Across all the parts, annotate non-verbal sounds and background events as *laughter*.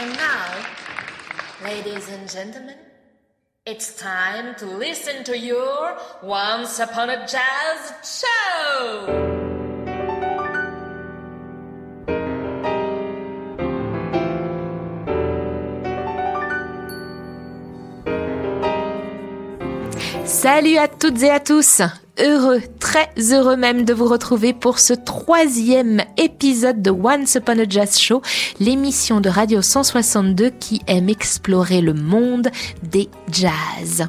And now, ladies and gentlemen, it's time to listen to your Once Upon a Jazz show! Salut à toutes et à tous Heureux, très heureux même de vous retrouver pour ce troisième épisode de Once Upon a Jazz Show, l'émission de Radio 162 qui aime explorer le monde des jazz.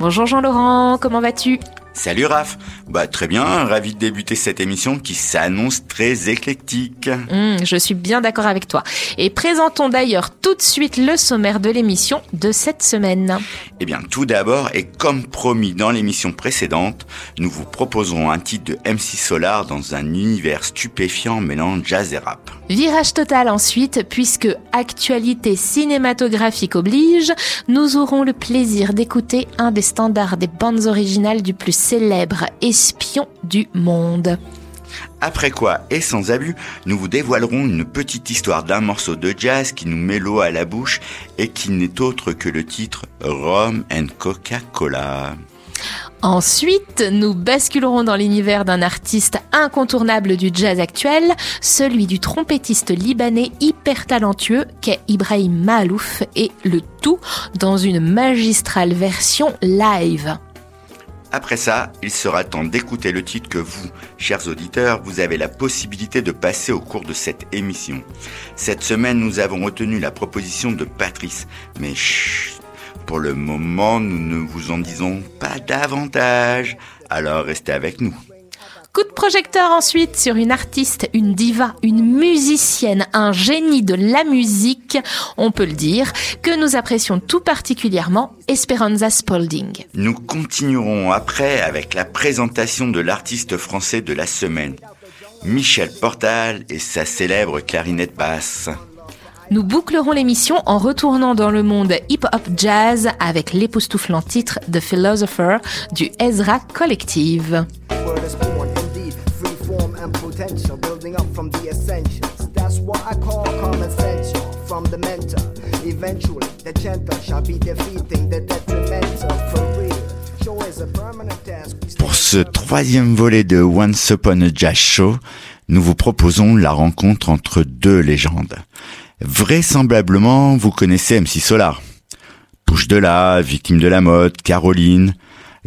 Bonjour Jean-Laurent, comment vas-tu? Salut Raph, bah très bien, ravi de débuter cette émission qui s'annonce très éclectique. Hum, je suis bien d'accord avec toi. Et présentons d'ailleurs tout de suite le sommaire de l'émission de cette semaine. Eh bien tout d'abord, et comme promis dans l'émission précédente, nous vous proposerons un titre de MC Solar dans un univers stupéfiant mêlant jazz et rap. Virage total ensuite, puisque actualité cinématographique oblige, nous aurons le plaisir d'écouter un des standards des bandes originales du plus célèbre espion du monde. Après quoi, et sans abus, nous vous dévoilerons une petite histoire d'un morceau de jazz qui nous met l'eau à la bouche et qui n'est autre que le titre Rum and Coca-Cola. Ensuite, nous basculerons dans l'univers d'un artiste incontournable du jazz actuel, celui du trompettiste libanais hyper talentueux qu'est Ibrahim Malouf, et le tout dans une magistrale version live. Après ça, il sera temps d'écouter le titre que vous, chers auditeurs, vous avez la possibilité de passer au cours de cette émission. Cette semaine, nous avons retenu la proposition de Patrice, mais chut, pour le moment, nous ne vous en disons pas davantage. Alors restez avec nous. Coup de projecteur ensuite sur une artiste, une diva, une musicienne, un génie de la musique, on peut le dire, que nous apprécions tout particulièrement, Esperanza Spalding. Nous continuerons après avec la présentation de l'artiste français de la semaine, Michel Portal et sa célèbre clarinette basse. Nous bouclerons l'émission en retournant dans le monde hip-hop jazz avec l'époustouflant titre The Philosopher du Ezra Collective. from the mentor. Eventually the gentle shall be defeating the detrimental for real. Show is a permanent task. We Pour ce troisième volet de Once Upon a Jazz Show, nous vous proposons la rencontre entre deux légendes. Vraisemblablement, vous connaissez MC Solar. Bouche de là, victime de la mode, Caroline,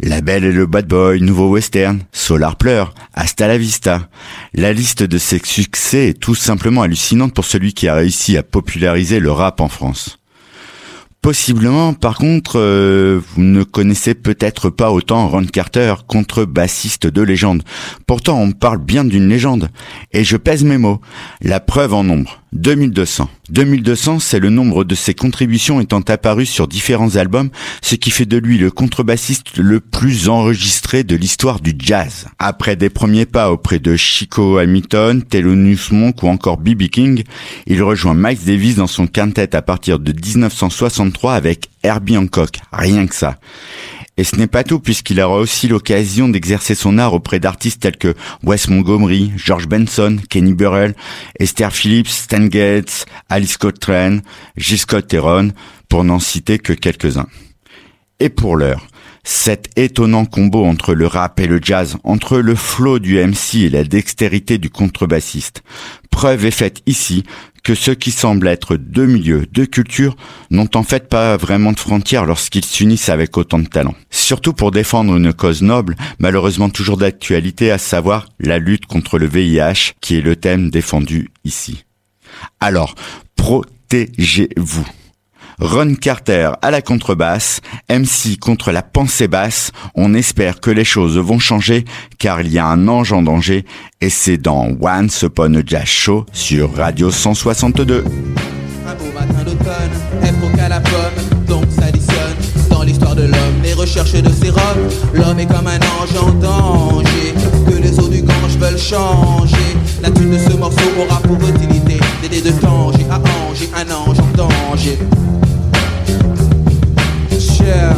La Belle et le Bad Boy, Nouveau Western, Solar pleure, Hasta la Vista. La liste de ses succès est tout simplement hallucinante pour celui qui a réussi à populariser le rap en France. Possiblement, par contre, euh, vous ne connaissez peut-être pas autant Ron Carter, contrebassiste de légende. Pourtant, on parle bien d'une légende. Et je pèse mes mots. La preuve en nombre. 2200. 2200, c'est le nombre de ses contributions étant apparues sur différents albums, ce qui fait de lui le contrebassiste le plus enregistré de l'histoire du jazz. Après des premiers pas auprès de Chico Hamilton, Thelonious Monk ou encore B.B. King, il rejoint Miles Davis dans son quintet à partir de 1963 avec Herbie Hancock. Rien que ça. Et ce n'est pas tout puisqu'il aura aussi l'occasion d'exercer son art auprès d'artistes tels que Wes Montgomery, George Benson, Kenny Burrell, Esther Phillips, Stan Getz, Alice Coltrane, Gilles Scott Heron, pour n'en citer que quelques-uns. Et pour l'heure, cet étonnant combo entre le rap et le jazz, entre le flow du MC et la dextérité du contrebassiste. Preuve est faite ici que ceux qui semblent être deux milieux, deux cultures, n'ont en fait pas vraiment de frontières lorsqu'ils s'unissent avec autant de talent. Surtout pour défendre une cause noble, malheureusement toujours d'actualité, à savoir la lutte contre le VIH, qui est le thème défendu ici. Alors, protégez-vous. Ron Carter à la contrebasse, MC contre la pensée basse, on espère que les choses vont changer car il y a un ange en danger et c'est dans Once Upon a Jazz Show sur Radio 162. Un beau matin d'automne, à la pomme, donc ça dissonne dans l'histoire de l'homme, les recherches de sérum. L'homme est comme un ange en danger, que les eaux du Gange veulent changer. La thune de ce morceau aura pour utilité d'aider de Tanger à Angers, un ange en danger share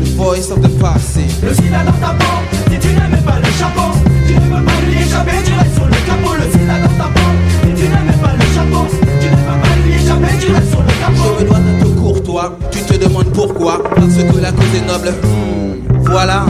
the voice of the posse. Le sida dans ta peau, si tu n'aimes pas le chapeau, tu ne peux pas lui échapper, tu restes sur le capot. Le sida dans ta peau, si tu n'aimes pas le chapeau, tu ne peux pas lui échapper, tu restes sur le capot. Je me dois d'être courtois, tu te demandes pourquoi, parce que la cause est noble. Hmm, voilà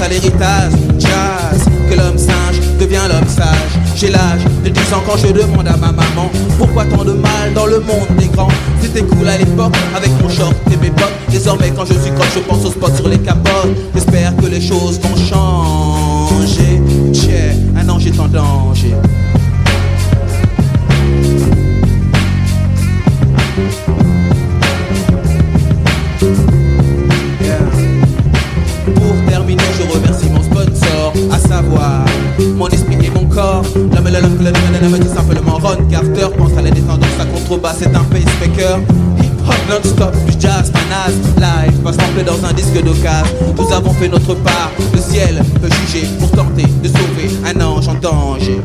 à l'héritage, jazz, que l'homme singe devient l'homme sage. J'ai l'âge de 10 ans quand je demande à ma maman pourquoi tant de mal dans le monde des grands? C'était cool à l'époque avec mon short et mes potes. Désormais quand je suis croche, je pense aux spots sur les capotes. J'espère que les choses vont changer. Tiens, un ange est en danger. L'homme, l'homme, l'homme, l'homme, tout simplement Ron Carter. Pense à la descendance, à contrebasse, c'est un pacemaker. Hip hop non-stop, du jazz, panas, live, pas samplé dans un disque d'occasion. Nous avons fait notre part, le ciel peut juger pour tenter de sauver un ange en danger.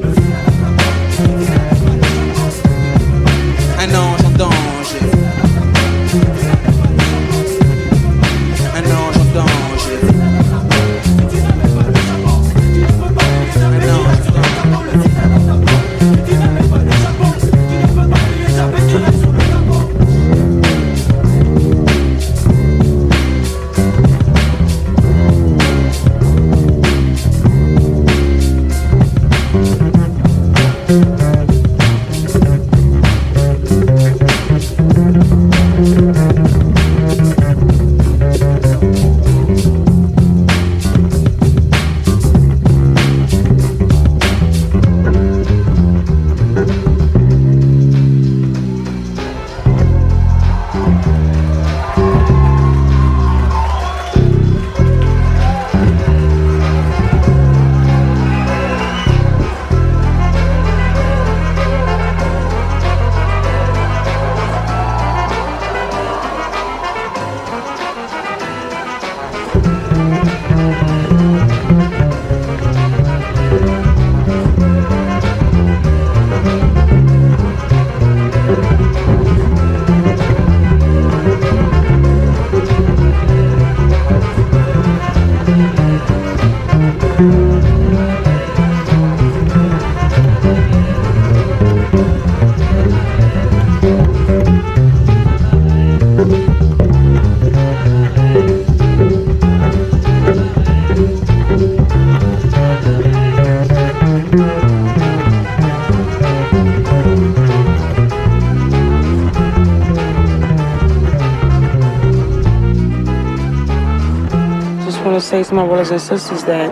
Just to my brothers and sisters that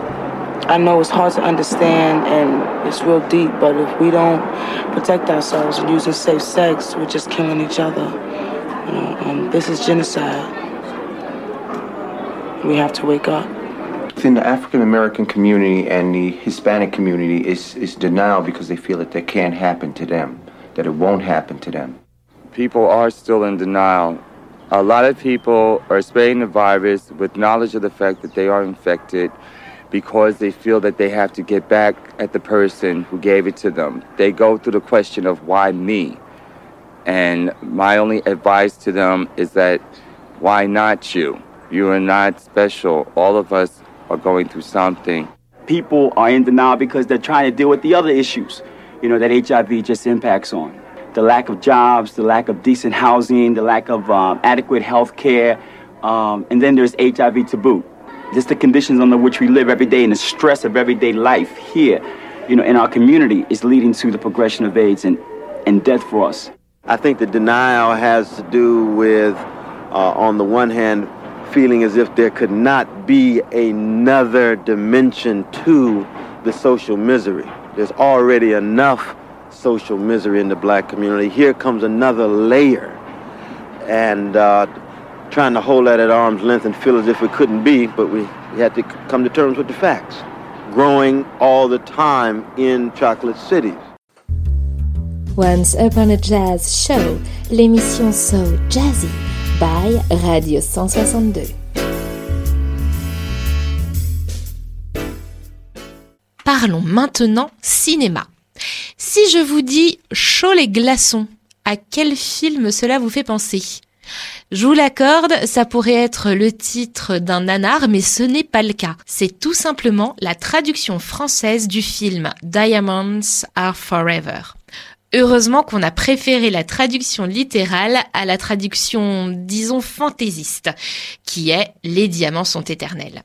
I know it's hard to understand and it's real deep, but if we don't protect ourselves and using safe sex, we're just killing each other. You know, um, this is genocide. We have to wake up. Within the African American community and the Hispanic community is, is denial because they feel that that can't happen to them, that it won't happen to them. people are still in denial. A lot of people are spreading the virus with knowledge of the fact that they are infected because they feel that they have to get back at the person who gave it to them. They go through the question of why me? And my only advice to them is that why not you? You are not special. All of us are going through something. people are in denial because they're trying to deal with the other issues, you know, that HIV just impacts on. The lack of jobs, the lack of decent housing, the lack of um, adequate health care, um, and then there's HIV to boot. Just the conditions under which we live every day and the stress of everyday life here, you know, in our community is leading to the progression of AIDS and, and death for us. I think the denial has to do with, uh, on the one hand, feeling as if there could not be another dimension to the social misery. There's already enough social misery in the black community. Here comes another layer. And uh, trying to hold that at arm's length and feel as if it couldn't be, but we, we had to c- come to terms with the facts. Growing all the time in chocolate cities. Once Upon a Jazz Show, l'émission So Jazzy by Radio 162. Parlons maintenant cinéma. Si je vous dis Chaud les glaçons, à quel film cela vous fait penser? Je vous l'accorde, ça pourrait être le titre d'un nanar, mais ce n'est pas le cas. C'est tout simplement la traduction française du film Diamonds Are Forever. Heureusement qu'on a préféré la traduction littérale à la traduction, disons, fantaisiste, qui est Les diamants sont éternels.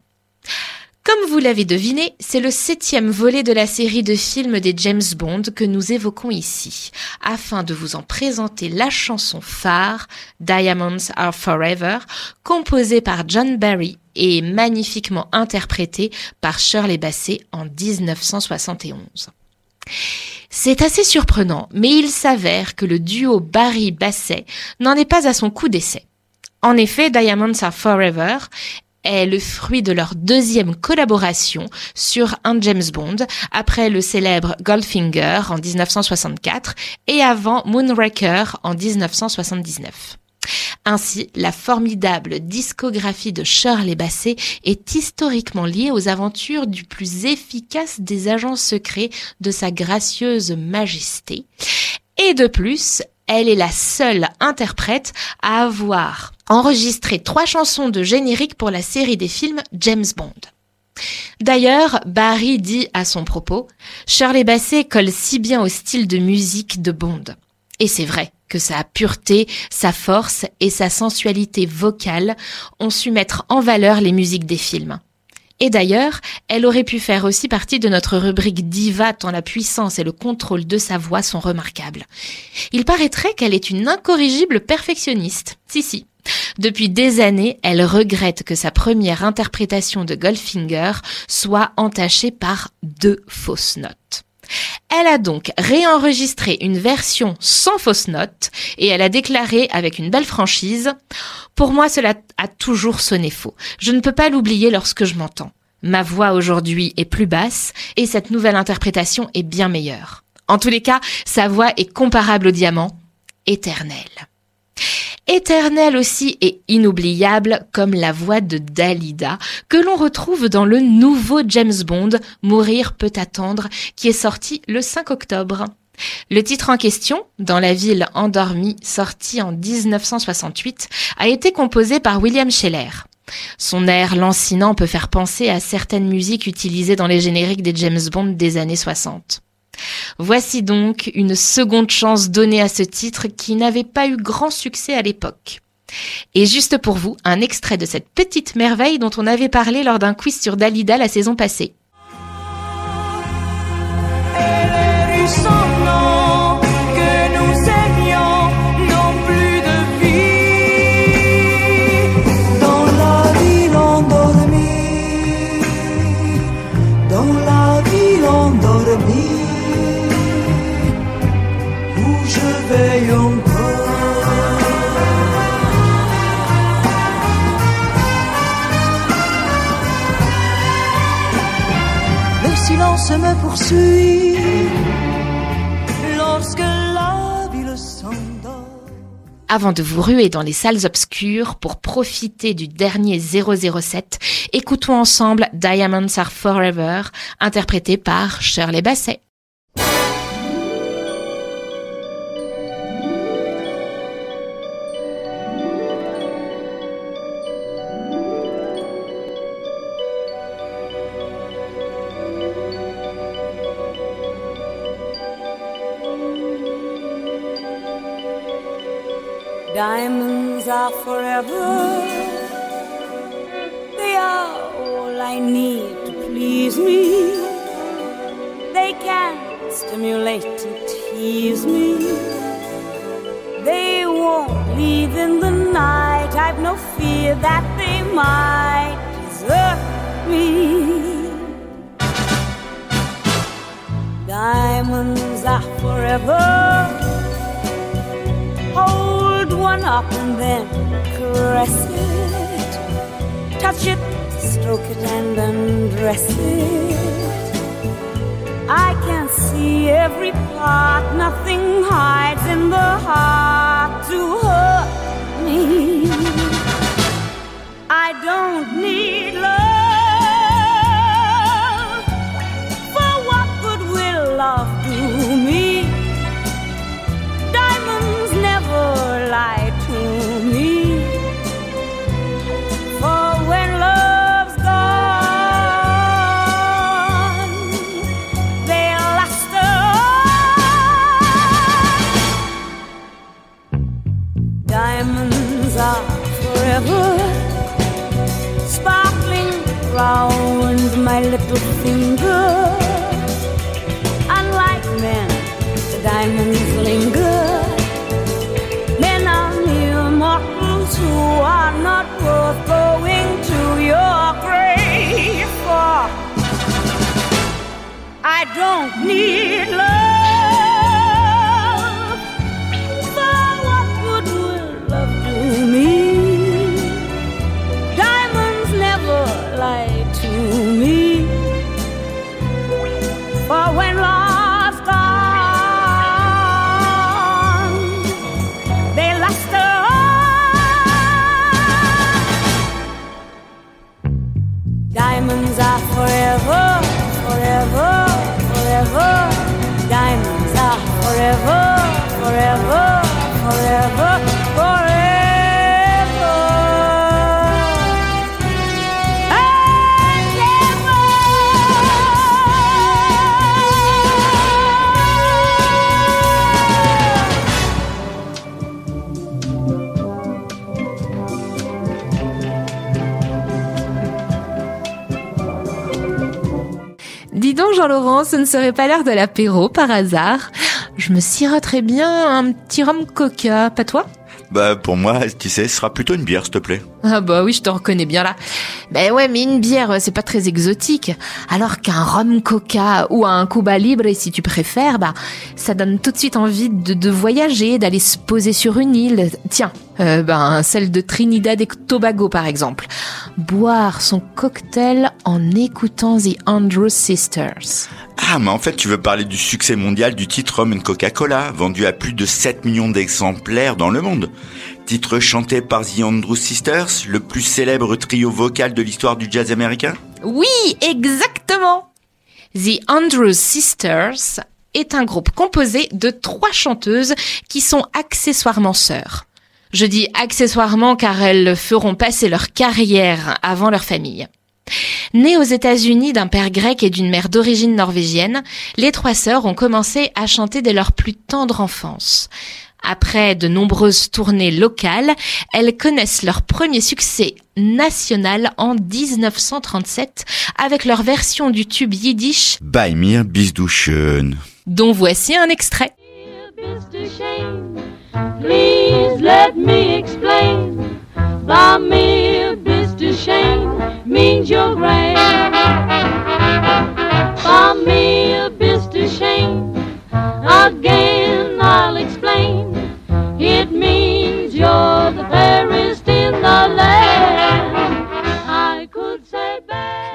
Comme vous l'avez deviné, c'est le septième volet de la série de films des James Bond que nous évoquons ici, afin de vous en présenter la chanson phare, Diamonds Are Forever, composée par John Barry et magnifiquement interprétée par Shirley Bassey en 1971. C'est assez surprenant, mais il s'avère que le duo Barry-Basset n'en est pas à son coup d'essai. En effet, Diamonds Are Forever est le fruit de leur deuxième collaboration sur un James Bond, après le célèbre Goldfinger en 1964 et avant Moonraker en 1979. Ainsi, la formidable discographie de Shirley Bassey est historiquement liée aux aventures du plus efficace des agents secrets de sa gracieuse majesté. Et de plus, elle est la seule interprète à avoir enregistré trois chansons de générique pour la série des films James Bond. D'ailleurs, Barry dit à son propos, Shirley Bassey colle si bien au style de musique de Bond. Et c'est vrai que sa pureté, sa force et sa sensualité vocale ont su mettre en valeur les musiques des films. Et d'ailleurs, elle aurait pu faire aussi partie de notre rubrique diva tant la puissance et le contrôle de sa voix sont remarquables. Il paraîtrait qu'elle est une incorrigible perfectionniste. Si, si. Depuis des années, elle regrette que sa première interprétation de Goldfinger soit entachée par deux fausses notes. Elle a donc réenregistré une version sans fausse note et elle a déclaré avec une belle franchise Pour moi, cela a toujours sonné faux. Je ne peux pas l'oublier lorsque je m'entends. Ma voix aujourd'hui est plus basse et cette nouvelle interprétation est bien meilleure. En tous les cas, sa voix est comparable au diamant, éternelle éternelle aussi et inoubliable comme la voix de Dalida, que l'on retrouve dans le nouveau James Bond, Mourir peut attendre, qui est sorti le 5 octobre. Le titre en question, Dans la ville endormie, sorti en 1968, a été composé par William Scheller. Son air lancinant peut faire penser à certaines musiques utilisées dans les génériques des James Bond des années 60. Voici donc une seconde chance donnée à ce titre qui n'avait pas eu grand succès à l'époque. Et juste pour vous, un extrait de cette petite merveille dont on avait parlé lors d'un quiz sur Dalida la saison passée. Avant de vous ruer dans les salles obscures pour profiter du dernier 007, écoutons ensemble Diamonds Are Forever, interprété par Shirley Bassey. Need to please me. They can stimulate and tease me. They won't leave in the night. I've no fear that they might desert me. Diamonds are forever. Hold one up and then caress it. Touch it, stroke it, and undress it. I can see every part, nothing hides in the heart to hurt me. I don't need my little finger. Unlike men, the diamonds linger. Men are mere mortals who are not worth going to your grave for. I don't need love. Dis donc Jean-Laurent, ce ne serait pas l'heure de l'apéro par hasard Je me siroterais bien un petit rhum coca, pas toi? Bah pour moi, tu sais, ce sera plutôt une bière, s'il te plaît. Ah bah oui, je te reconnais bien là. Ben ouais, mais une bière, c'est pas très exotique. Alors qu'un rhum coca ou un Cuba Libre, si tu préfères, bah ça donne tout de suite envie de, de voyager, d'aller se poser sur une île. Tiens, euh, ben celle de Trinidad et Tobago par exemple. Boire son cocktail en écoutant The Andrews Sisters. Ah, mais en fait, tu veux parler du succès mondial du titre Rum and Coca-Cola, vendu à plus de 7 millions d'exemplaires dans le monde. Titre chanté par The Andrews Sisters, le plus célèbre trio vocal de l'histoire du jazz américain Oui, exactement. The Andrews Sisters est un groupe composé de trois chanteuses qui sont accessoirement sœurs. Je dis accessoirement car elles feront passer leur carrière avant leur famille. Nées aux États-Unis d'un père grec et d'une mère d'origine norvégienne, les trois sœurs ont commencé à chanter dès leur plus tendre enfance. Après de nombreuses tournées locales, elles connaissent leur premier succès national en 1937 avec leur version du tube yiddish Bei mir bist du schön. dont voici un extrait. Please let me explain. By me, means. By me, shame. Again,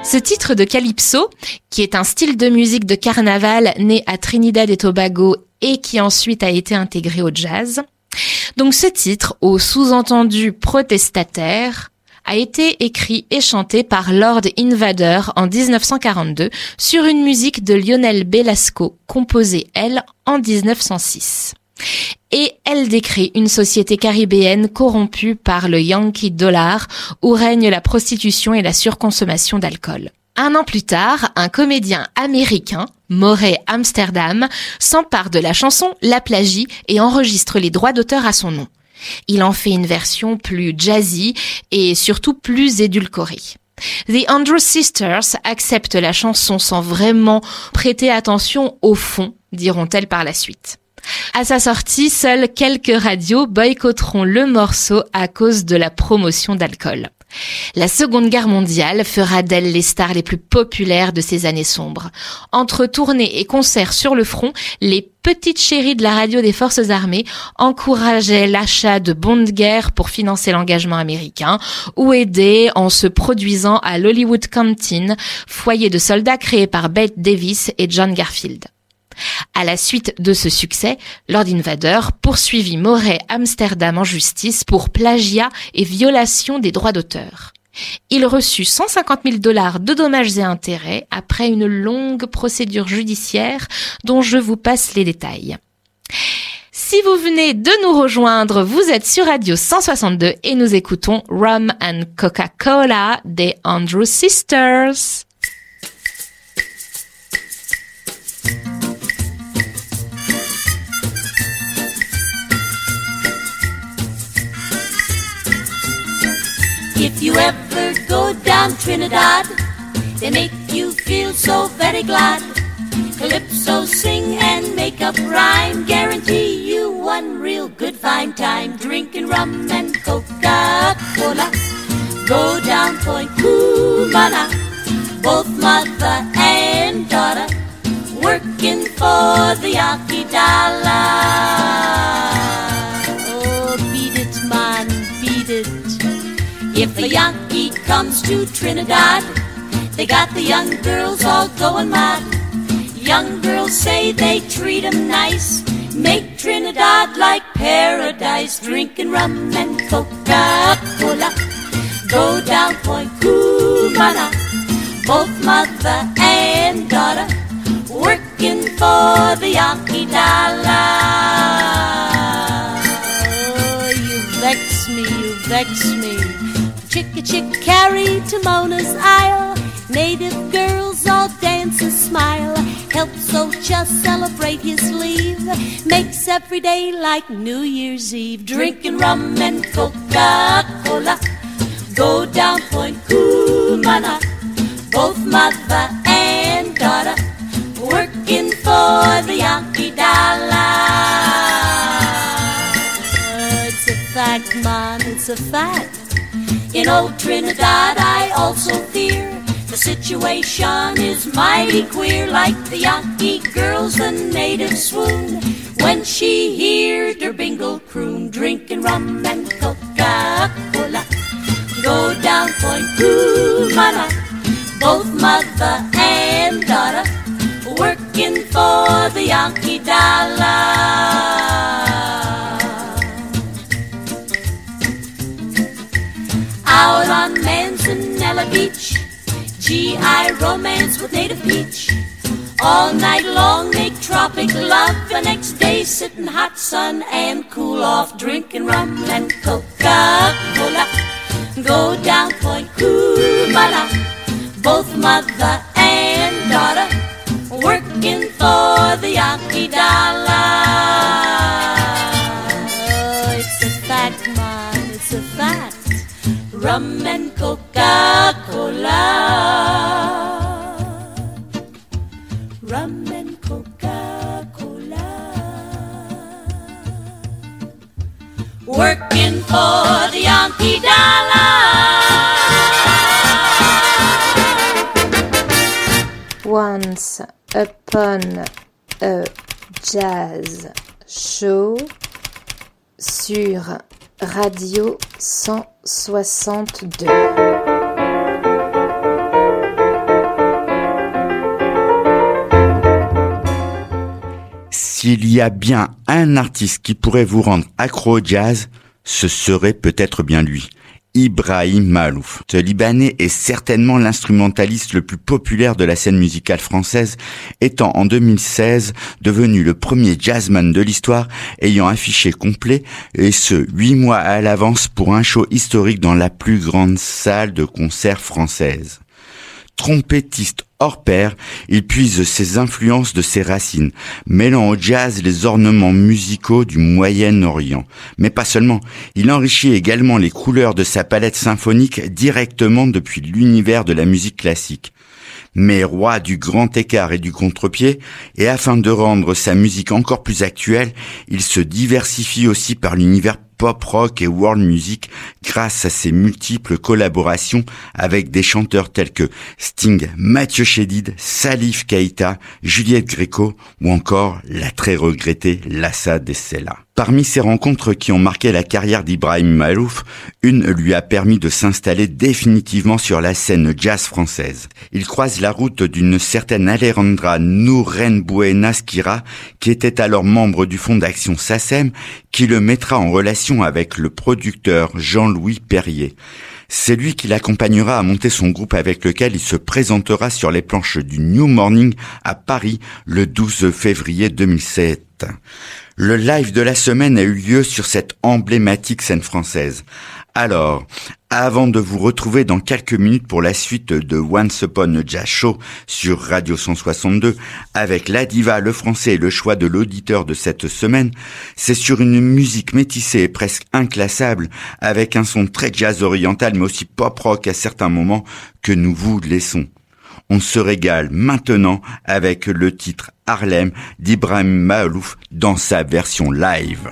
Ce titre de calypso, qui est un style de musique de carnaval né à Trinidad et Tobago et qui ensuite a été intégré au jazz. Donc ce titre, au sous-entendu protestataire, a été écrit et chanté par Lord Invader en 1942 sur une musique de Lionel Belasco, composée, elle, en 1906. Et elle décrit une société caribéenne corrompue par le Yankee Dollar, où règne la prostitution et la surconsommation d'alcool. Un an plus tard, un comédien américain, Moray Amsterdam, s'empare de la chanson, la plagie et enregistre les droits d'auteur à son nom. Il en fait une version plus jazzy et surtout plus édulcorée. The Andrews Sisters acceptent la chanson sans vraiment prêter attention au fond, diront-elles par la suite. À sa sortie, seules quelques radios boycotteront le morceau à cause de la promotion d'alcool. La Seconde Guerre mondiale fera d'elle les stars les plus populaires de ces années sombres. Entre tournées et concerts sur le front, les petites chéries de la radio des forces armées encourageaient l'achat de bons de guerre pour financer l'engagement américain ou aider en se produisant à l'Hollywood Canteen, foyer de soldats créé par Bette Davis et John Garfield. À la suite de ce succès, Lord Invader poursuivit Moray Amsterdam en justice pour plagiat et violation des droits d'auteur. Il reçut 150 000 dollars de dommages et intérêts après une longue procédure judiciaire dont je vous passe les détails. Si vous venez de nous rejoindre, vous êtes sur Radio 162 et nous écoutons Rum and Coca-Cola des Andrew Sisters. If you ever go down Trinidad They make you feel so very glad. Calypso sing and make up rhyme. Guarantee you one real good fine time. Drinking rum and Coca-Cola. Go down Point Cumana. Both mother and daughter working for the Yankee dollar. If a Yankee comes to Trinidad, they got the young girls all going mad. Young girls say they treat 'em nice, make Trinidad like paradise, drinking rum and Coca-Cola. Go down Point Cumana, both mother and daughter working for the Yankee dollar. Oh, you vex me, you vex me. Chicka chick carry to Mona's Isle. Native girls all dance and smile. Help Socha celebrate his leave. Makes every day like New Year's Eve. Drinking rum and Coca-Cola. Go down Point Cumana. Both mother and daughter working for the Yankee dollar. It's a fact, man, it's a fact. In old Trinidad, I also fear the situation is mighty queer. Like the Yankee girls, the natives swoon when she hears her bingle croon, drinking rum and Coca-Cola. Go down Point Cumana, both mother and daughter working for the Yankee dollar. GI romance with native peach. All night long make tropic love. The next day sit in hot sun and cool off, drinking rum and Coca-Cola. Go down Point Cumana, both mother and daughter working for the Yankee dollar. Rum and Coca-Cola. Rum and Coca-Cola. Working for the Yankee dollar. Once upon a jazz show sur Radio 162. S'il y a bien un artiste qui pourrait vous rendre accro au jazz, ce serait peut-être bien lui. Ibrahim Malouf. Ce Libanais est certainement l'instrumentaliste le plus populaire de la scène musicale française, étant en 2016 devenu le premier jazzman de l'histoire ayant affiché complet, et ce, huit mois à l'avance pour un show historique dans la plus grande salle de concert française. Trompettiste hors pair, il puise ses influences de ses racines, mêlant au jazz les ornements musicaux du Moyen-Orient. Mais pas seulement, il enrichit également les couleurs de sa palette symphonique directement depuis l'univers de la musique classique. Mais roi du grand écart et du contre-pied, et afin de rendre sa musique encore plus actuelle, il se diversifie aussi par l'univers pop rock et world music grâce à ses multiples collaborations avec des chanteurs tels que Sting, Mathieu Chédid, Salif Keita, Juliette Gréco ou encore la très regrettée Lassa Dessela. Parmi ces rencontres qui ont marqué la carrière d'Ibrahim Malouf, une lui a permis de s'installer définitivement sur la scène jazz française. Il croise la route d'une certaine Alejandra Nourenbuena Skira, qui était alors membre du Fonds d'action SACEM, qui le mettra en relation avec le producteur Jean-Louis Perrier. C'est lui qui l'accompagnera à monter son groupe avec lequel il se présentera sur les planches du New Morning à Paris le 12 février 2007. Le live de la semaine a eu lieu sur cette emblématique scène française. Alors, avant de vous retrouver dans quelques minutes pour la suite de Once Upon a Jazz Show sur Radio 162 avec la diva, le français et le choix de l'auditeur de cette semaine, c'est sur une musique métissée et presque inclassable avec un son très jazz oriental mais aussi pop rock à certains moments que nous vous laissons. On se régale maintenant avec le titre Harlem d'Ibrahim Malouf dans sa version live.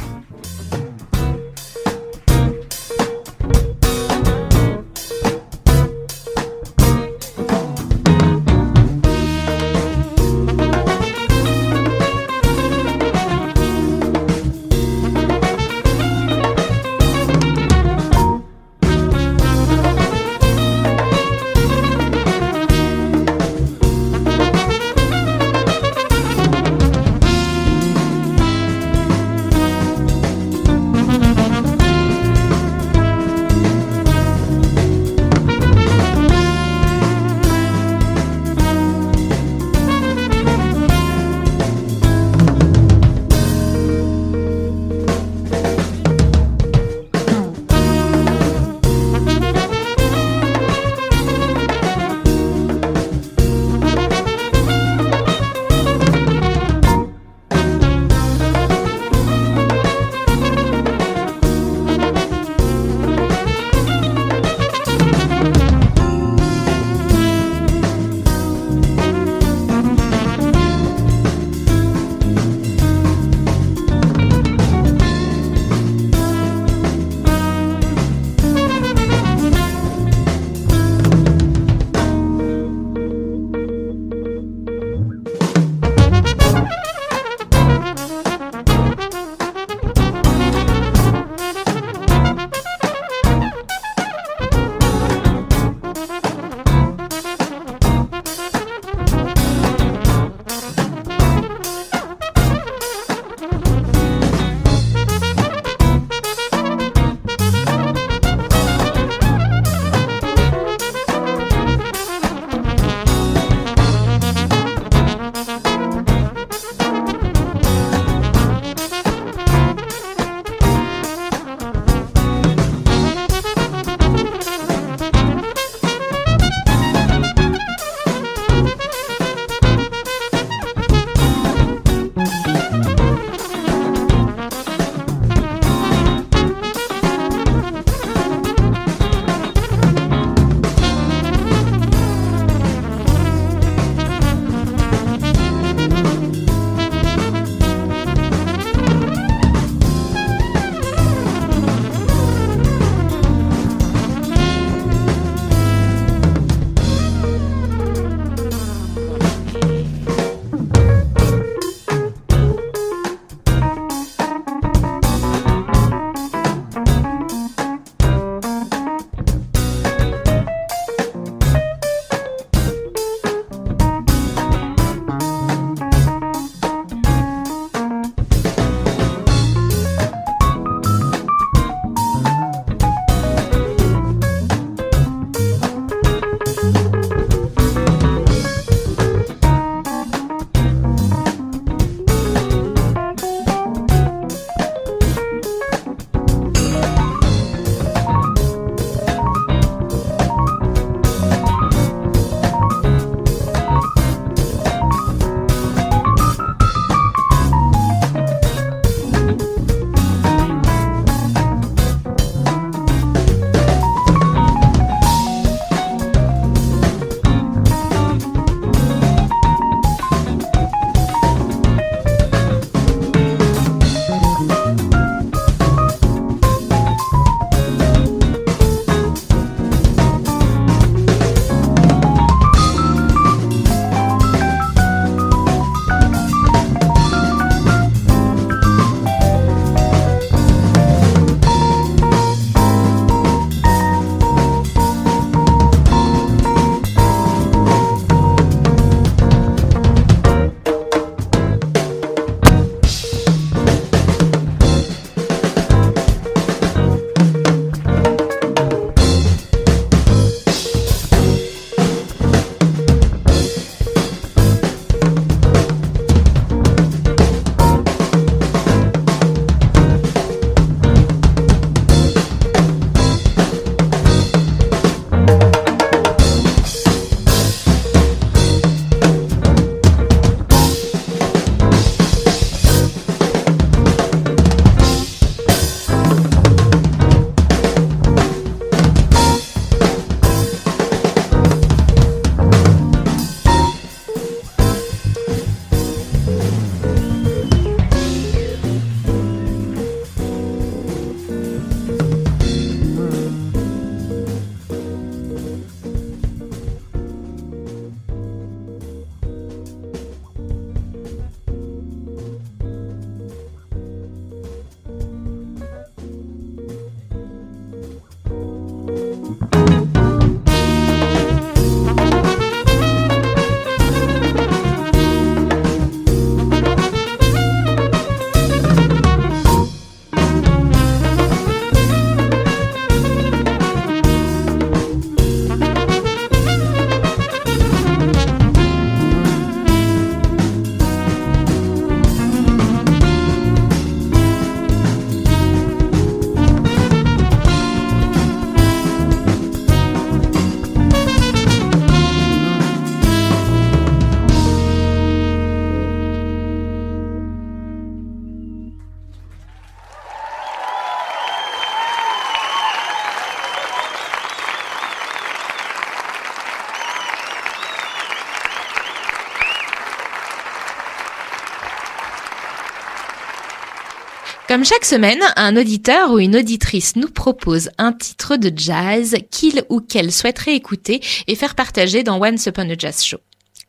Comme chaque semaine, un auditeur ou une auditrice nous propose un titre de jazz qu'il ou qu'elle souhaiterait écouter et faire partager dans Once Upon a Jazz Show.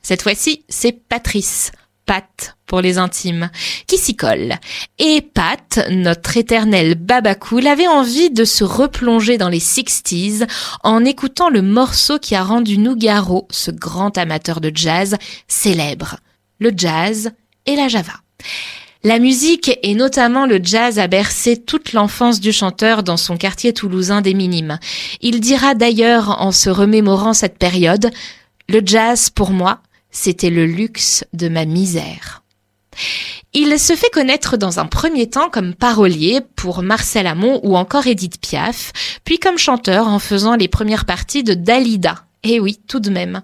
Cette fois-ci, c'est Patrice, Pat pour les intimes, qui s'y colle. Et Pat, notre éternel babacool, avait envie de se replonger dans les 60s en écoutant le morceau qui a rendu Nougaro, ce grand amateur de jazz, célèbre. Le jazz et la java. La musique et notamment le jazz a bercé toute l'enfance du chanteur dans son quartier toulousain des Minimes. Il dira d'ailleurs en se remémorant cette période, le jazz pour moi, c'était le luxe de ma misère. Il se fait connaître dans un premier temps comme parolier pour Marcel Amont ou encore Edith Piaf, puis comme chanteur en faisant les premières parties de Dalida, eh oui, tout de même.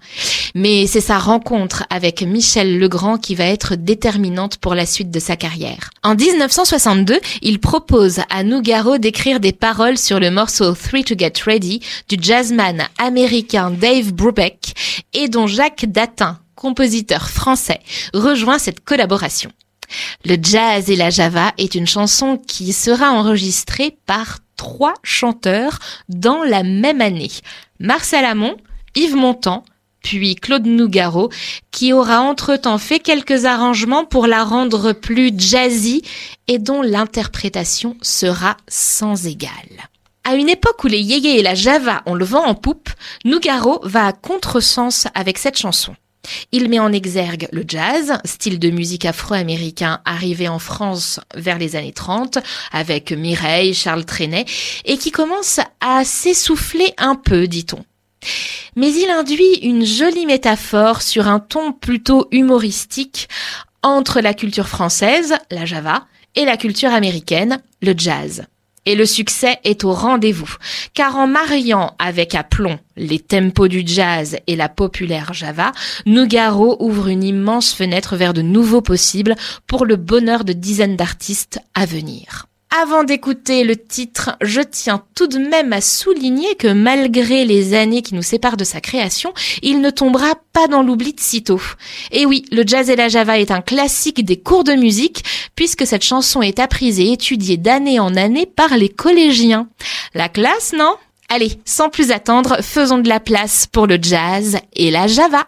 Mais c'est sa rencontre avec Michel Legrand qui va être déterminante pour la suite de sa carrière. En 1962, il propose à Nougaro d'écrire des paroles sur le morceau Three to Get Ready du jazzman américain Dave Brubeck et dont Jacques Datin, compositeur français, rejoint cette collaboration. Le jazz et la java est une chanson qui sera enregistrée par trois chanteurs dans la même année. Marcel Amont, Yves Montand, puis Claude Nougaro, qui aura entre-temps fait quelques arrangements pour la rendre plus jazzy et dont l'interprétation sera sans égale. À une époque où les yéyés et la java ont le vent en poupe, Nougaro va à contresens avec cette chanson. Il met en exergue le jazz, style de musique afro-américain arrivé en France vers les années 30 avec Mireille, Charles Trenet et qui commence à s'essouffler un peu, dit-on. Mais il induit une jolie métaphore sur un ton plutôt humoristique entre la culture française, la java, et la culture américaine, le jazz. Et le succès est au rendez-vous, car en mariant avec aplomb les tempos du jazz et la populaire java, Nougaro ouvre une immense fenêtre vers de nouveaux possibles pour le bonheur de dizaines d'artistes à venir. Avant d'écouter le titre, je tiens tout de même à souligner que malgré les années qui nous séparent de sa création, il ne tombera pas dans l'oubli de sitôt. Et oui, le jazz et la java est un classique des cours de musique, puisque cette chanson est apprise et étudiée d'année en année par les collégiens. La classe, non? Allez, sans plus attendre, faisons de la place pour le jazz et la java.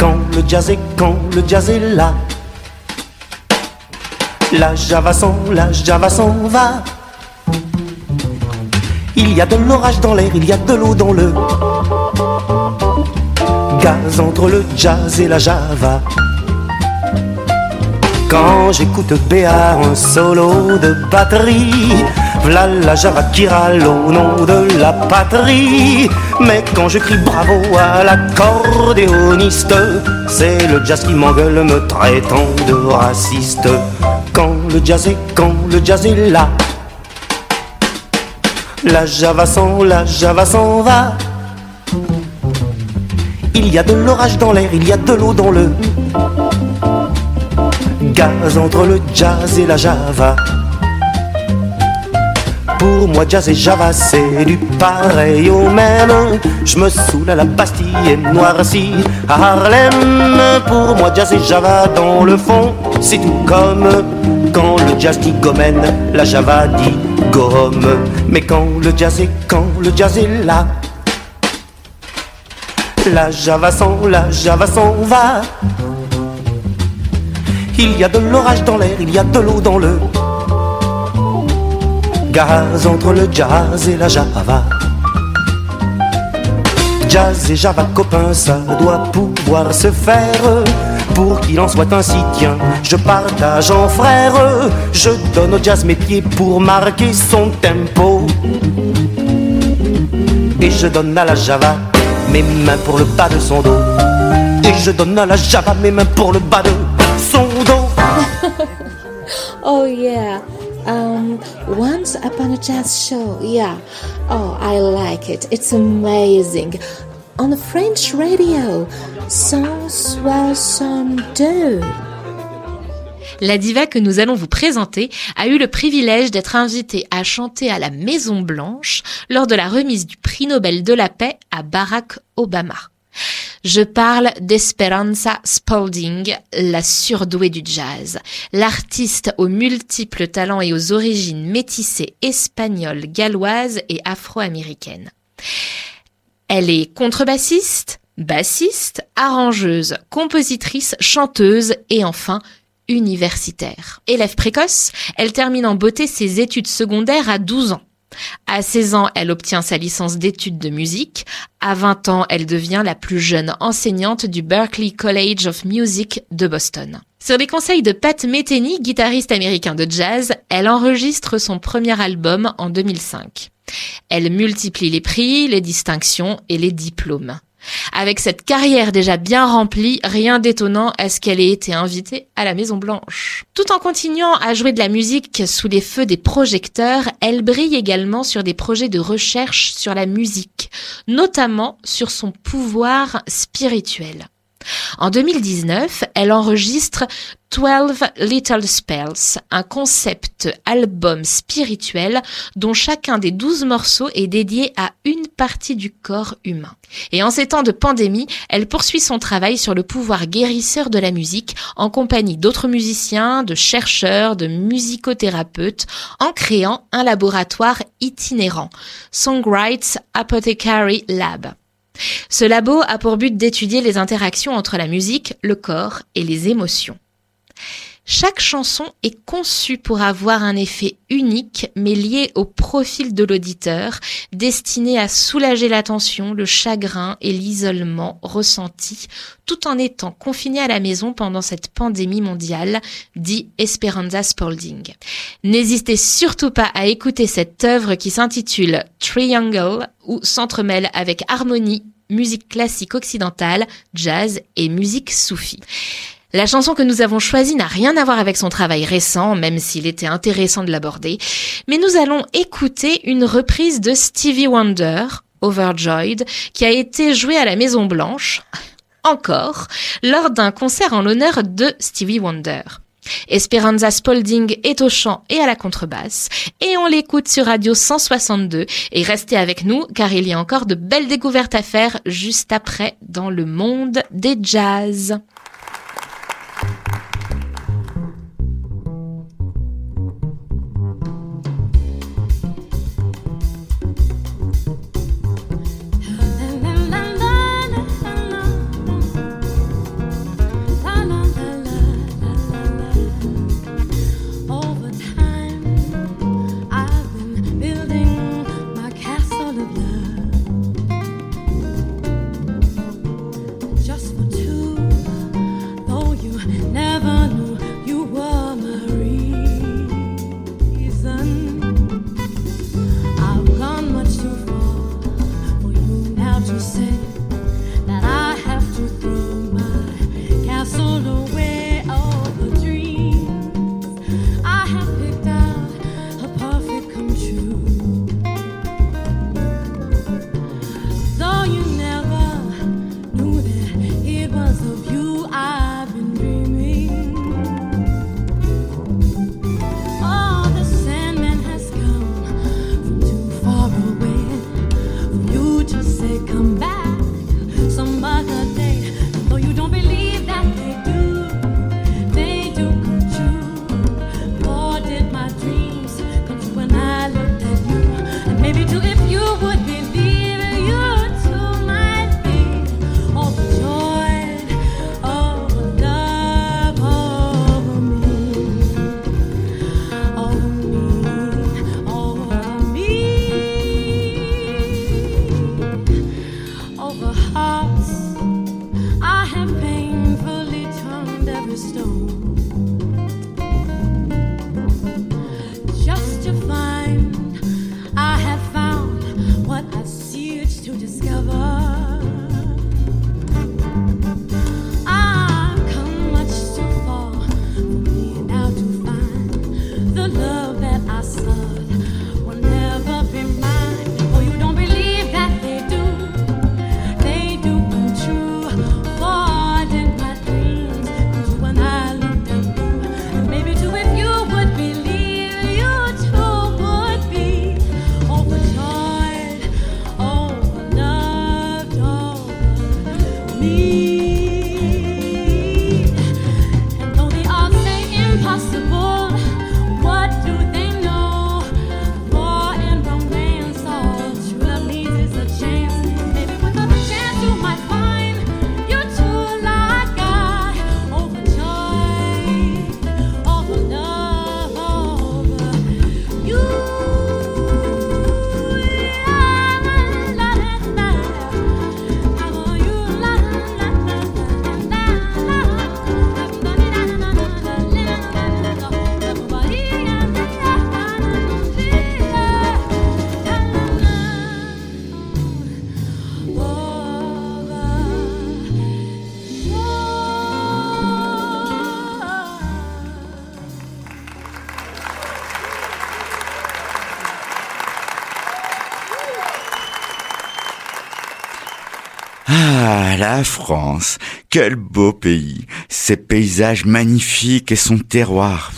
Quand le jazz est, quand le jazz est là, la java s'en, la java s'en va. Il y a de l'orage dans l'air, il y a de l'eau dans le gaz entre le jazz et la java. Quand j'écoute Béard, un solo de batterie, la java qui râle au nom de la patrie. Mais quand je crie bravo à l'accordéoniste, c'est le jazz qui m'engueule me traitant de raciste. Quand le jazz est, quand le jazz est là, la java s'en, la java s'en va. Il y a de l'orage dans l'air, il y a de l'eau dans le gaz entre le jazz et la java. Pour moi, jazz et java, c'est du pareil au même. Je me saoule à la Bastille et noirci à Harlem. Pour moi, jazz et java, dans le fond, c'est tout comme quand le jazz dit gomène, la java dit gomme. Mais quand le jazz est, quand le jazz est là, la java s'en, la java s'en va. Il y a de l'orage dans l'air, il y a de l'eau dans le gaz entre le jazz et la java. Jazz et java copains, ça doit pouvoir se faire. Pour qu'il en soit ainsi, tiens, je partage en frère. Je donne au jazz mes pieds pour marquer son tempo. Et je donne à la java mes mains pour le bas de son dos. Et je donne à la java mes mains pour le bas de son dos. *laughs* Oh yeah. Um, once upon a jazz show. Yeah. Oh, I like it. It's amazing. On French radio. 162. La diva que nous allons vous présenter a eu le privilège d'être invitée à chanter à la Maison Blanche lors de la remise du prix Nobel de la paix à Barack Obama. Je parle d'Esperanza Spalding, la surdouée du jazz, l'artiste aux multiples talents et aux origines métissées espagnoles, galloises et afro-américaines. Elle est contrebassiste, bassiste, arrangeuse, compositrice, chanteuse et enfin universitaire. Élève précoce, elle termine en beauté ses études secondaires à 12 ans. À 16 ans, elle obtient sa licence d'études de musique. À 20 ans, elle devient la plus jeune enseignante du Berklee College of Music de Boston. Sur les conseils de Pat Metheny, guitariste américain de jazz, elle enregistre son premier album en 2005. Elle multiplie les prix, les distinctions et les diplômes. Avec cette carrière déjà bien remplie, rien d'étonnant à ce qu'elle ait été invitée à la Maison Blanche. Tout en continuant à jouer de la musique sous les feux des projecteurs, elle brille également sur des projets de recherche sur la musique, notamment sur son pouvoir spirituel. En 2019, elle enregistre 12 Little Spells, un concept album spirituel dont chacun des 12 morceaux est dédié à une partie du corps humain. Et en ces temps de pandémie, elle poursuit son travail sur le pouvoir guérisseur de la musique en compagnie d'autres musiciens, de chercheurs, de musicothérapeutes, en créant un laboratoire itinérant, Songwrites Apothecary Lab. Ce labo a pour but d'étudier les interactions entre la musique, le corps et les émotions. Chaque chanson est conçue pour avoir un effet unique mais lié au profil de l'auditeur, destiné à soulager la tension, le chagrin et l'isolement ressenti tout en étant confiné à la maison pendant cette pandémie mondiale, dit Esperanza Spalding. N'hésitez surtout pas à écouter cette œuvre qui s'intitule Triangle ou s'entremêle avec harmonie, musique classique occidentale, jazz et musique soufie. La chanson que nous avons choisie n'a rien à voir avec son travail récent, même s'il était intéressant de l'aborder, mais nous allons écouter une reprise de Stevie Wonder, Overjoyed, qui a été jouée à la Maison Blanche, encore, lors d'un concert en l'honneur de Stevie Wonder. Esperanza Spalding est au chant et à la contrebasse, et on l'écoute sur Radio 162, et restez avec nous car il y a encore de belles découvertes à faire juste après dans le monde des jazz. France, quel beau pays, ses paysages magnifiques et son terroir.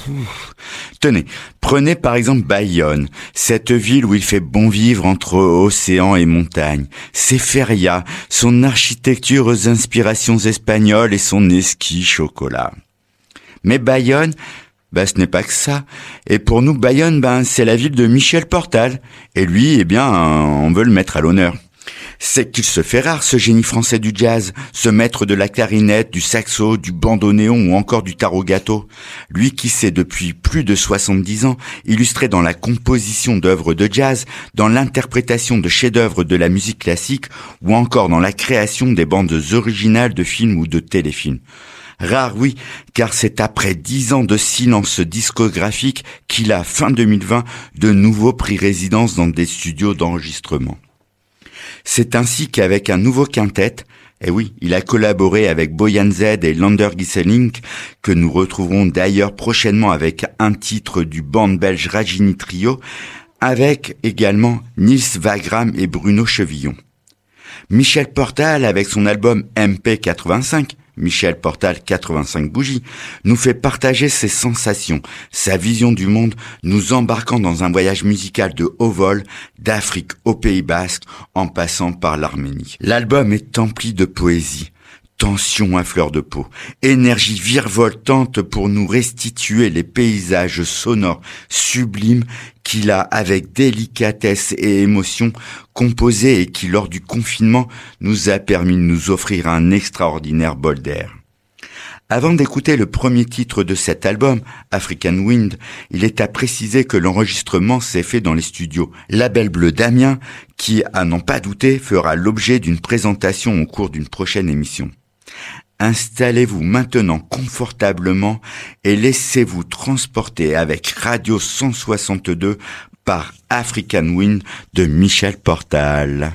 Tenez, prenez par exemple Bayonne, cette ville où il fait bon vivre entre océan et montagne, ses ferias, son architecture aux inspirations espagnoles et son esquis chocolat. Mais Bayonne, bah, ce n'est pas que ça. Et pour nous, Bayonne, ben, c'est la ville de Michel Portal. Et lui, eh bien, on veut le mettre à l'honneur. C'est qu'il se fait rare, ce génie français du jazz, ce maître de la clarinette, du saxo, du bandoneon ou encore du tarot gâteau. Lui qui sait depuis plus de 70 ans illustrer dans la composition d'œuvres de jazz, dans l'interprétation de chefs-d'œuvre de la musique classique ou encore dans la création des bandes originales de films ou de téléfilms. Rare oui, car c'est après dix ans de silence discographique qu'il a, fin 2020, de nouveau pris résidence dans des studios d'enregistrement. C'est ainsi qu'avec un nouveau quintet, et oui, il a collaboré avec Boyan Z et Lander Gisselink, que nous retrouverons d'ailleurs prochainement avec un titre du band belge Ragini Trio, avec également Nils Wagram et Bruno Chevillon. Michel Portal avec son album MP85, Michel Portal 85 bougies, nous fait partager ses sensations, sa vision du monde, nous embarquant dans un voyage musical de haut vol, d'Afrique au Pays Basque, en passant par l'Arménie. L'album est empli de poésie, tension à fleur de peau, énergie virevoltante pour nous restituer les paysages sonores sublimes qu'il a avec délicatesse et émotion composé et qui lors du confinement nous a permis de nous offrir un extraordinaire bol d'air. Avant d'écouter le premier titre de cet album, African Wind, il est à préciser que l'enregistrement s'est fait dans les studios Label Bleu d'Amiens, qui, à n'en pas douter, fera l'objet d'une présentation au cours d'une prochaine émission. Installez-vous maintenant confortablement et laissez-vous transporter avec Radio 162 par African Wind de Michel Portal.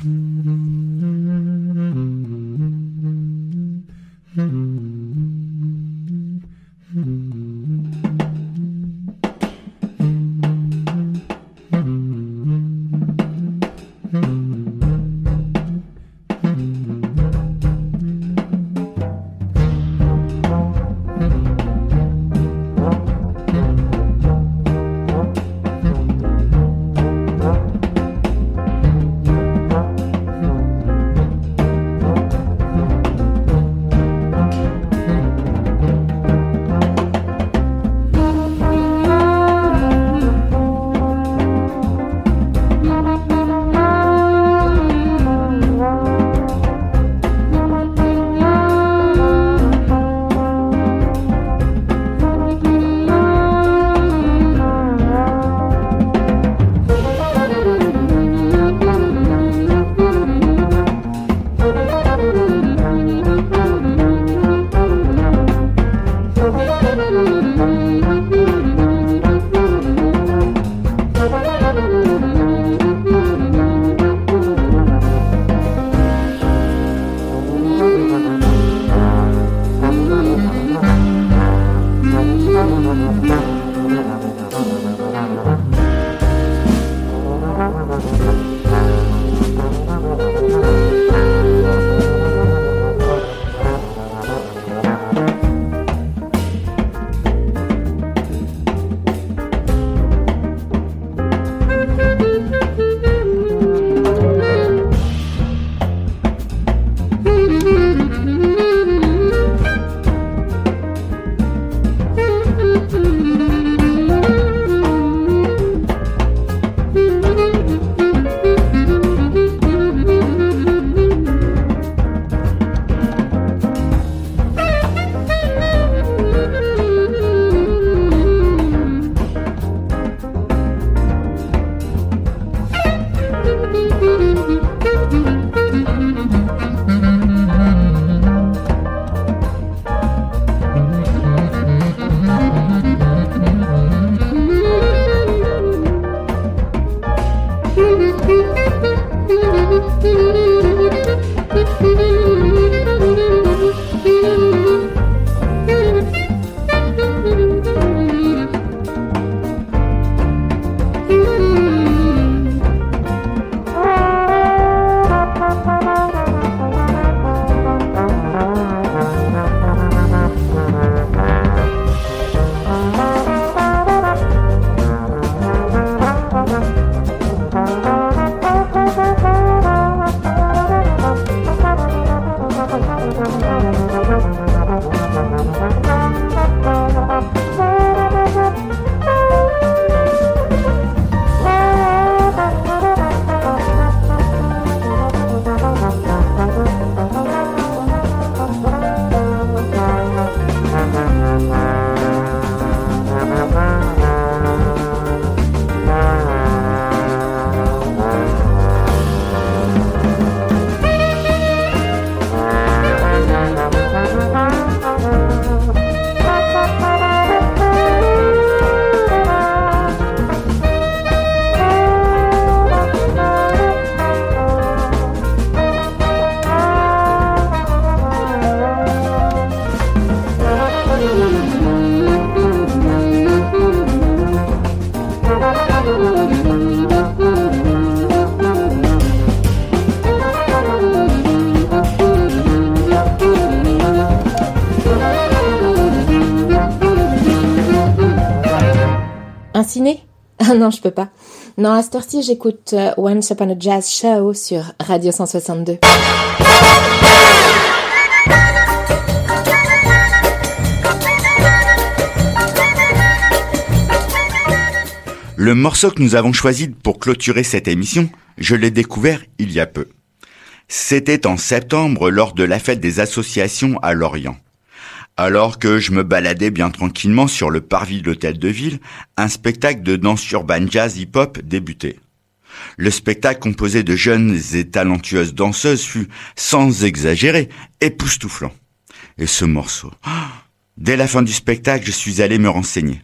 Pas. Non, à cette heure-ci, j'écoute euh, Once Upon a Jazz Show sur Radio 162. Le morceau que nous avons choisi pour clôturer cette émission, je l'ai découvert il y a peu. C'était en septembre lors de la fête des associations à Lorient. Alors que je me baladais bien tranquillement sur le parvis de l'hôtel de ville, un spectacle de danse urbaine jazz hip-hop débutait. Le spectacle composé de jeunes et talentueuses danseuses fut, sans exagérer, époustouflant. Et ce morceau. *gasps* Dès la fin du spectacle, je suis allé me renseigner.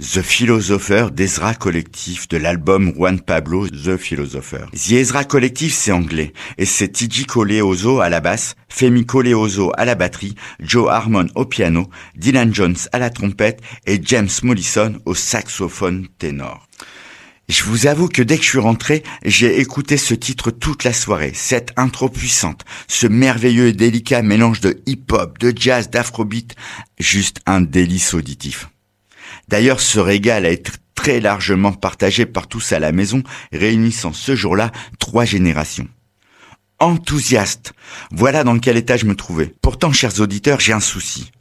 The Philosopher d'Ezra Collective de l'album Juan Pablo The Philosopher. The Ezra Collective c'est anglais et c'est Tiji Coleoso à la basse, Femi Coleoso à la batterie, Joe Harmon au piano, Dylan Jones à la trompette et James Mollison au saxophone ténor. Je vous avoue que dès que je suis rentré, j'ai écouté ce titre toute la soirée, cette intro puissante, ce merveilleux et délicat mélange de hip-hop, de jazz, d'afrobeat, juste un délice auditif. D'ailleurs, ce régal a été très largement partagé par tous à la maison, réunissant ce jour-là trois générations. Enthousiaste, voilà dans quel état je me trouvais. Pourtant, chers auditeurs, j'ai un souci.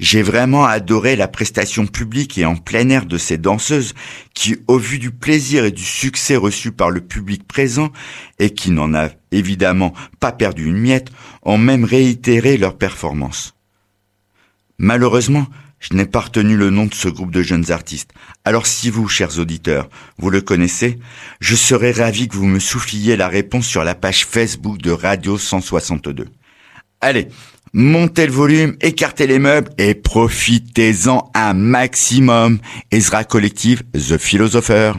J'ai vraiment adoré la prestation publique et en plein air de ces danseuses qui, au vu du plaisir et du succès reçu par le public présent, et qui n'en a évidemment pas perdu une miette, ont même réitéré leur performance. Malheureusement, je n'ai pas retenu le nom de ce groupe de jeunes artistes. Alors si vous, chers auditeurs, vous le connaissez, je serais ravi que vous me souffliez la réponse sur la page Facebook de Radio 162. Allez, montez le volume, écartez les meubles et profitez-en un maximum. Ezra Collective, The Philosopher.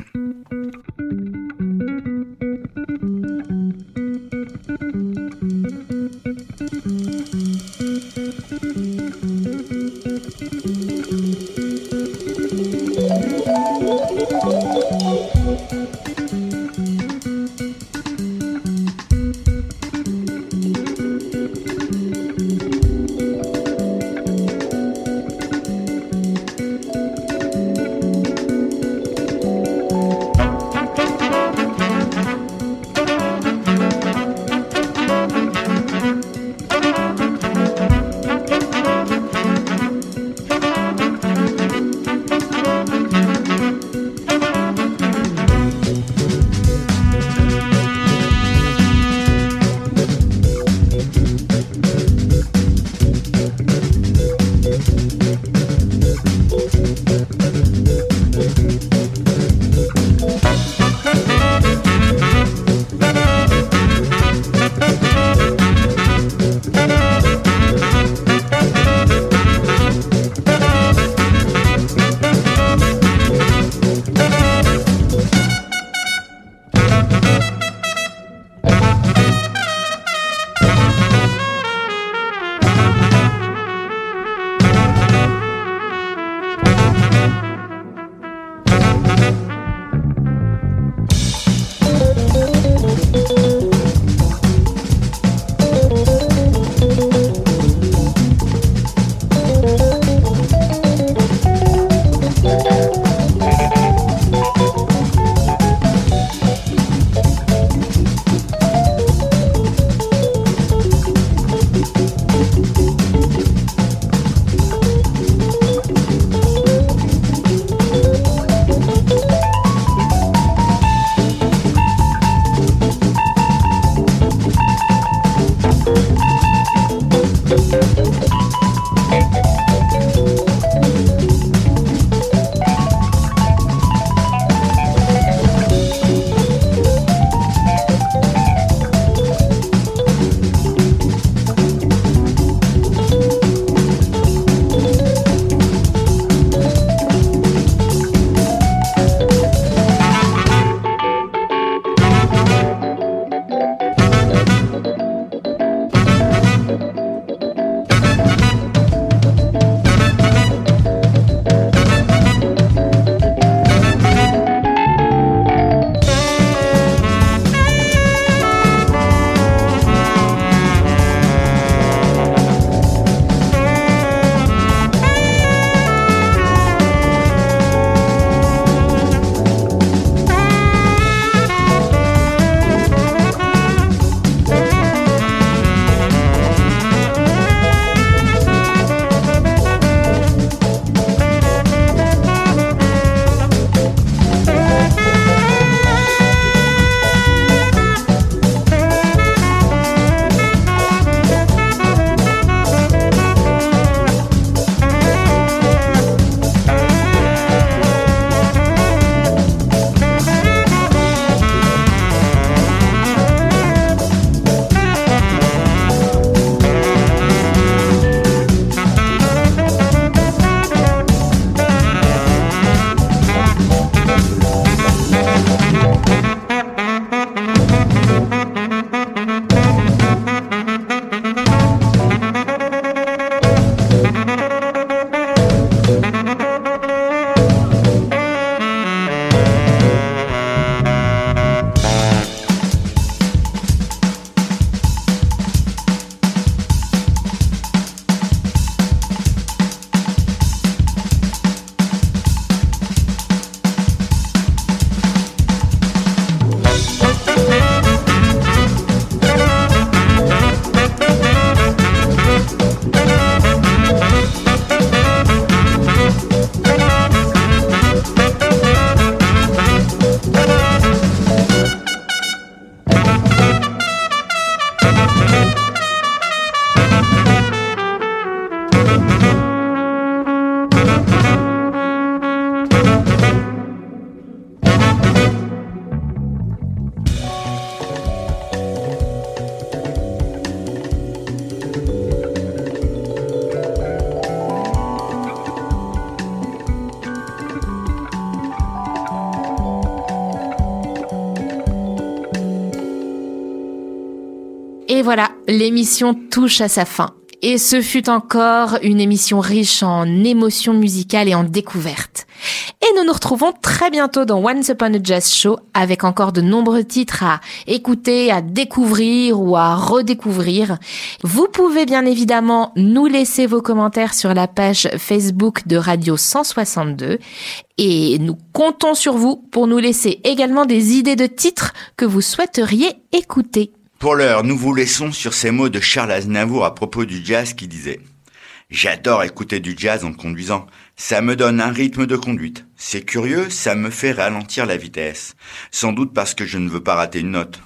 L'émission touche à sa fin. Et ce fut encore une émission riche en émotions musicales et en découvertes. Et nous nous retrouvons très bientôt dans Once Upon a Jazz Show avec encore de nombreux titres à écouter, à découvrir ou à redécouvrir. Vous pouvez bien évidemment nous laisser vos commentaires sur la page Facebook de Radio 162 et nous comptons sur vous pour nous laisser également des idées de titres que vous souhaiteriez écouter. Pour l'heure, nous vous laissons sur ces mots de Charles Aznavour à propos du jazz qui disait J'adore écouter du jazz en conduisant. Ça me donne un rythme de conduite. C'est curieux, ça me fait ralentir la vitesse. Sans doute parce que je ne veux pas rater une note.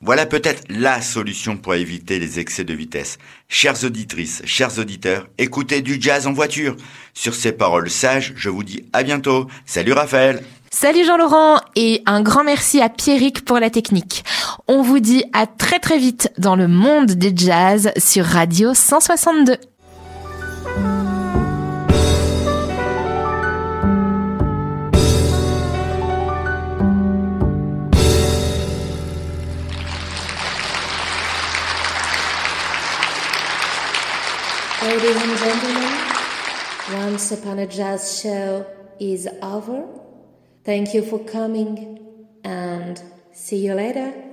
Voilà peut-être la solution pour éviter les excès de vitesse. Chères auditrices, chers auditeurs, écoutez du jazz en voiture. Sur ces paroles sages, je vous dis à bientôt. Salut Raphaël Salut Jean-Laurent et un grand merci à Pierrick pour la technique. On vous dit à très très vite dans le monde des jazz sur Radio 162. Ladies and gentlemen, Once Upon a Jazz show is over. Thank you for coming and see you later.